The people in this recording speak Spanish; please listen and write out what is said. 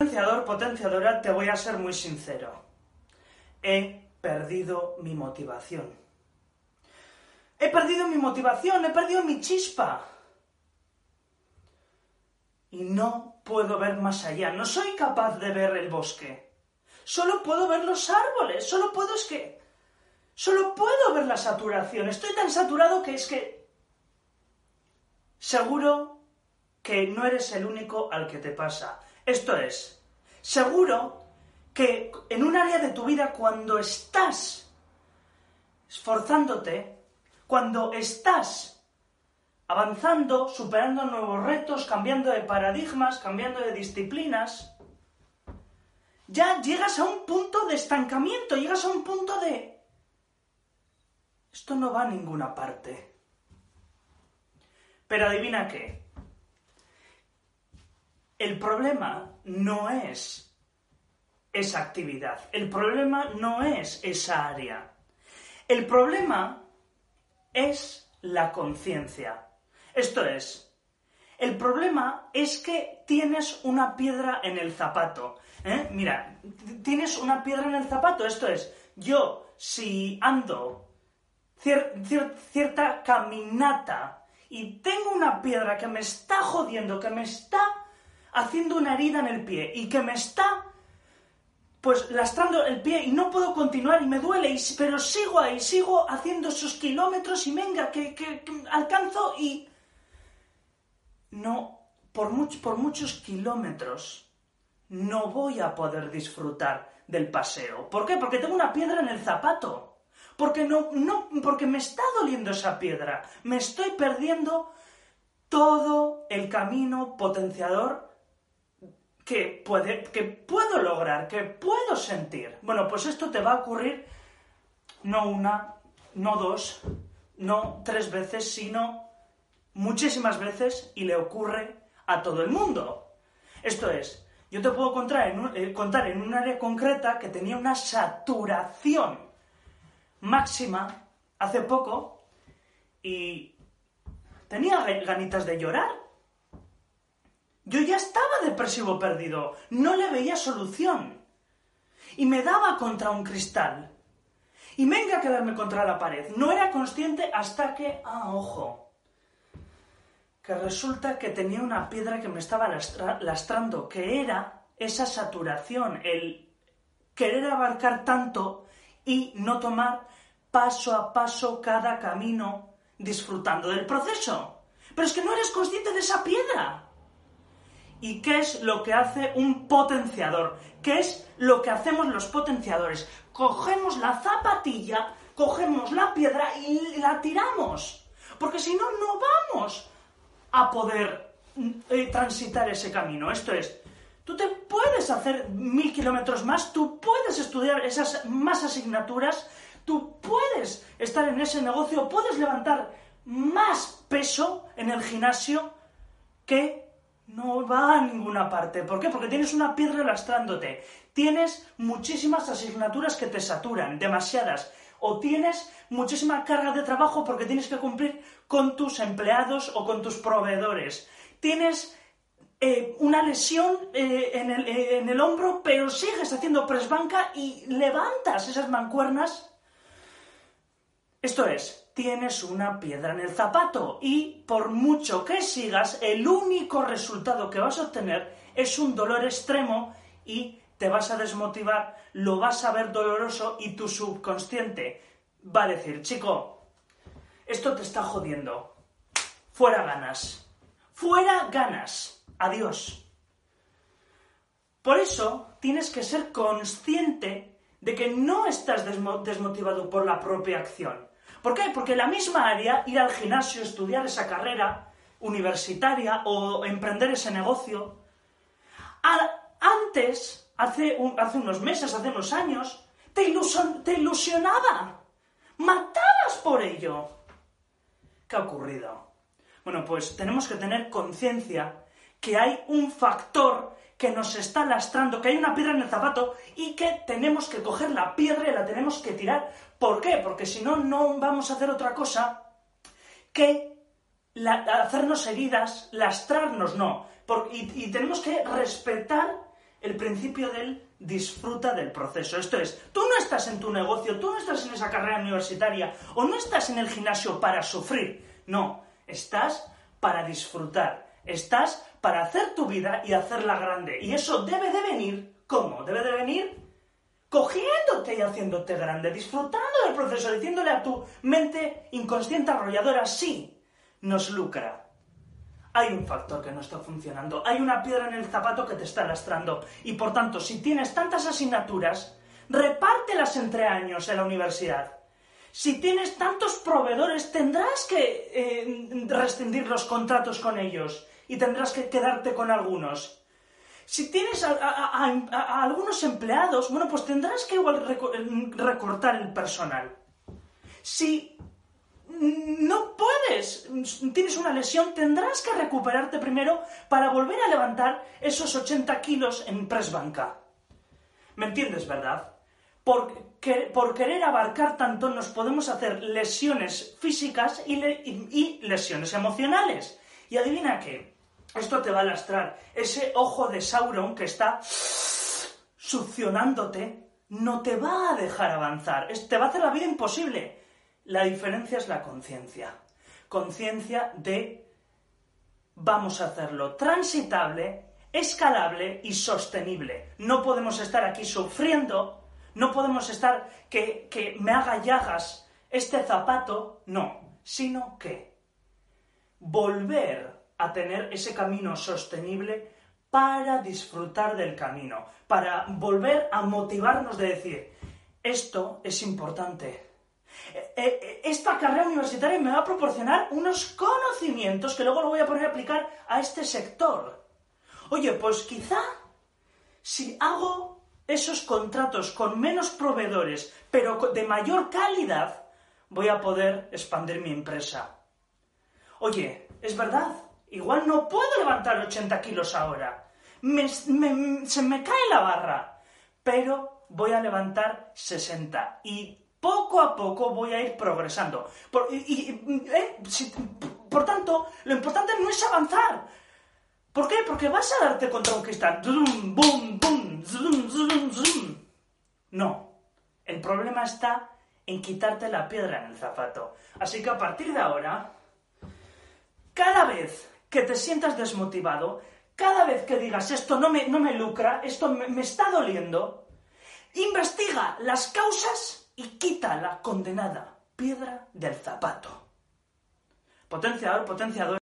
Potenciador, potenciadora, te voy a ser muy sincero. He perdido mi motivación. He perdido mi motivación, he perdido mi chispa. Y no puedo ver más allá, no soy capaz de ver el bosque. Solo puedo ver los árboles, solo puedo es que... Solo puedo ver la saturación. Estoy tan saturado que es que... Seguro que no eres el único al que te pasa. Esto es, seguro que en un área de tu vida cuando estás esforzándote, cuando estás avanzando, superando nuevos retos, cambiando de paradigmas, cambiando de disciplinas, ya llegas a un punto de estancamiento, llegas a un punto de... Esto no va a ninguna parte. Pero adivina qué. El problema no es esa actividad. El problema no es esa área. El problema es la conciencia. Esto es, el problema es que tienes una piedra en el zapato. ¿eh? Mira, tienes una piedra en el zapato. Esto es, yo si ando cierta caminata y tengo una piedra que me está jodiendo, que me está haciendo una herida en el pie y que me está pues lastrando el pie y no puedo continuar y me duele, y, pero sigo ahí, sigo haciendo esos kilómetros y venga, que, que, alcanzo y... No, por, por muchos kilómetros no voy a poder disfrutar del paseo. ¿Por qué? Porque tengo una piedra en el zapato. Porque no, no, porque me está doliendo esa piedra. Me estoy perdiendo todo el camino potenciador que, puede, que puedo lograr, que puedo sentir. Bueno, pues esto te va a ocurrir no una, no dos, no tres veces, sino muchísimas veces y le ocurre a todo el mundo. Esto es, yo te puedo contar en un, eh, contar en un área concreta que tenía una saturación máxima hace poco y tenía ganitas de llorar yo ya estaba depresivo perdido, no le veía solución. Y me daba contra un cristal. Y venga a quedarme contra la pared. No era consciente hasta que, ah, ojo, que resulta que tenía una piedra que me estaba lastrando, que era esa saturación, el querer abarcar tanto y no tomar paso a paso cada camino disfrutando del proceso. Pero es que no eres consciente de esa piedra. ¿Y qué es lo que hace un potenciador? ¿Qué es lo que hacemos los potenciadores? Cogemos la zapatilla, cogemos la piedra y la tiramos. Porque si no, no vamos a poder eh, transitar ese camino. Esto es, tú te puedes hacer mil kilómetros más, tú puedes estudiar esas más asignaturas, tú puedes estar en ese negocio, puedes levantar más peso en el gimnasio que no va a ninguna parte. ¿Por qué? Porque tienes una piedra lastrándote. Tienes muchísimas asignaturas que te saturan, demasiadas. O tienes muchísima carga de trabajo porque tienes que cumplir con tus empleados o con tus proveedores. Tienes eh, una lesión eh, en, el, eh, en el hombro, pero sigues haciendo presbanca y levantas esas mancuernas. Esto es, tienes una piedra en el zapato y por mucho que sigas, el único resultado que vas a obtener es un dolor extremo y te vas a desmotivar, lo vas a ver doloroso y tu subconsciente va a decir, chico, esto te está jodiendo, fuera ganas, fuera ganas, adiós. Por eso tienes que ser consciente de que no estás desmotivado por la propia acción ¿Por qué? Porque la misma área, ir al gimnasio, estudiar esa carrera universitaria o emprender ese negocio, antes, hace, unos meses, hace unos años, te ilusionaba. Matabas por ello. ¿Qué ha ocurrido? Bueno, pues tenemos que tener conciencia que hay un factor que nos está lastrando, que hay una piedra en el zapato y que tenemos que coger la piedra y la tenemos que tirar. ¿Por qué? Porque si no, no vamos a hacer otra cosa que hacernos heridas, lastrarnos, no. y, tenemos que respetar el principio del disfruta del proceso. Esto es, tú no estás en tu negocio, tú no estás en esa carrera universitaria o no estás en el gimnasio para sufrir. No, estás para disfrutar. Estás para hacer tu vida y hacerla grande. Y eso debe de venir, ¿cómo? Debe de venir cogiéndote y haciéndote grande, disfrutando del proceso, diciéndole a tu mente inconsciente arrolladora, sí, nos lucra. Hay un factor que no está funcionando, hay una piedra en el zapato que te está lastrando y por tanto, si tienes tantas asignaturas, repártelas entre años en la universidad. Si tienes tantos proveedores, tendrás que eh, rescindir los contratos con ellos y tendrás que quedarte con algunos. Si tienes a, algunos empleados, bueno, pues tendrás que igual recortar el personal. Si no puedes, tienes una lesión, tendrás que recuperarte primero para volver a levantar esos 80 kilos en press banca. ¿Me entiendes, verdad? Por, por querer abarcar tanto nos podemos hacer lesiones físicas y, y lesiones emocionales. Y adivina qué, esto te va a lastrar. Ese ojo de Sauron que está succionándote no te va a dejar avanzar. Te va a hacer la vida imposible. La diferencia es la conciencia. Conciencia de vamos a hacerlo transitable, escalable y sostenible. No podemos estar aquí sufriendo, no podemos estar que, que me haga llagas este zapato, no, sino que volver a tener ese camino sostenible para disfrutar del camino, para volver a motivarnos de decir, esto es importante. Eh, eh, esta carrera universitaria me va a proporcionar unos conocimientos que luego lo voy a poner a aplicar a este sector. Oye, pues quizá si hago esos contratos con menos proveedores, pero de mayor calidad, voy a poder expandir mi empresa. Oye, es verdad, Igual no puedo levantar 80 kilos ahora. se me cae la barra. Pero voy a levantar 60. Y poco a poco voy a ir progresando. Por, eh, por tanto, lo importante no es avanzar. ¿Por qué? Porque vas a darte contra un cristal. No. El problema está en quitarte la piedra en el zapato. Así que a partir de ahora, cada vez que te sientas desmotivado, cada vez que digas esto no me, no me lucra, esto me, me está doliendo, investiga las causas y quita la condenada piedra del zapato. Potenciador, potenciador.